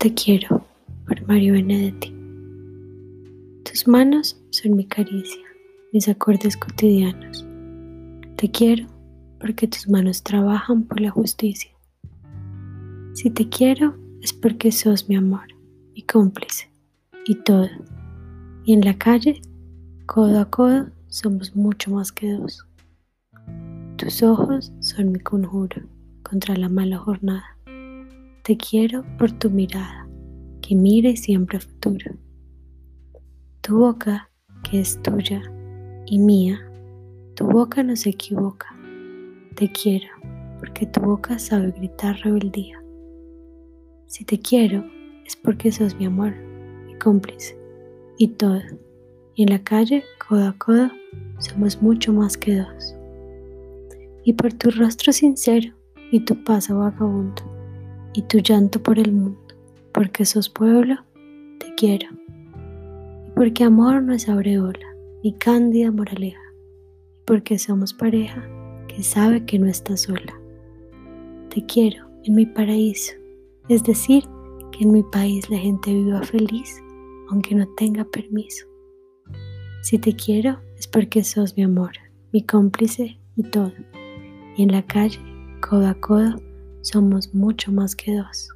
Te quiero por Mario Benedetti. Tus manos son mi caricia, mis acordes cotidianos. Te quiero porque tus manos trabajan por la justicia. Si te quiero es porque sos mi amor, mi cómplice y todo. Y en la calle, codo a codo, somos mucho más que dos. Tus ojos son mi conjuro contra la mala jornada. Te quiero por tu mirada, que mire siempre futuro. Tu boca, que es tuya y mía, tu boca no se equivoca. Te quiero, porque tu boca sabe gritar rebeldía. Si te quiero, es porque sos mi amor, mi cómplice y todo. Y en la calle, codo a codo, somos mucho más que dos. Y por tu rostro sincero y tu paso vagabundo y tu llanto por el mundo, porque sos pueblo, te quiero. Porque amor no es aureola, ni cándida moraleja, porque somos pareja que sabe que no está sola. Te quiero en mi paraíso, es decir, que en mi país la gente viva feliz, aunque no tenga permiso. Si te quiero es porque sos mi amor, mi cómplice y todo. Y en la calle, codo a codo, somos mucho más que dos.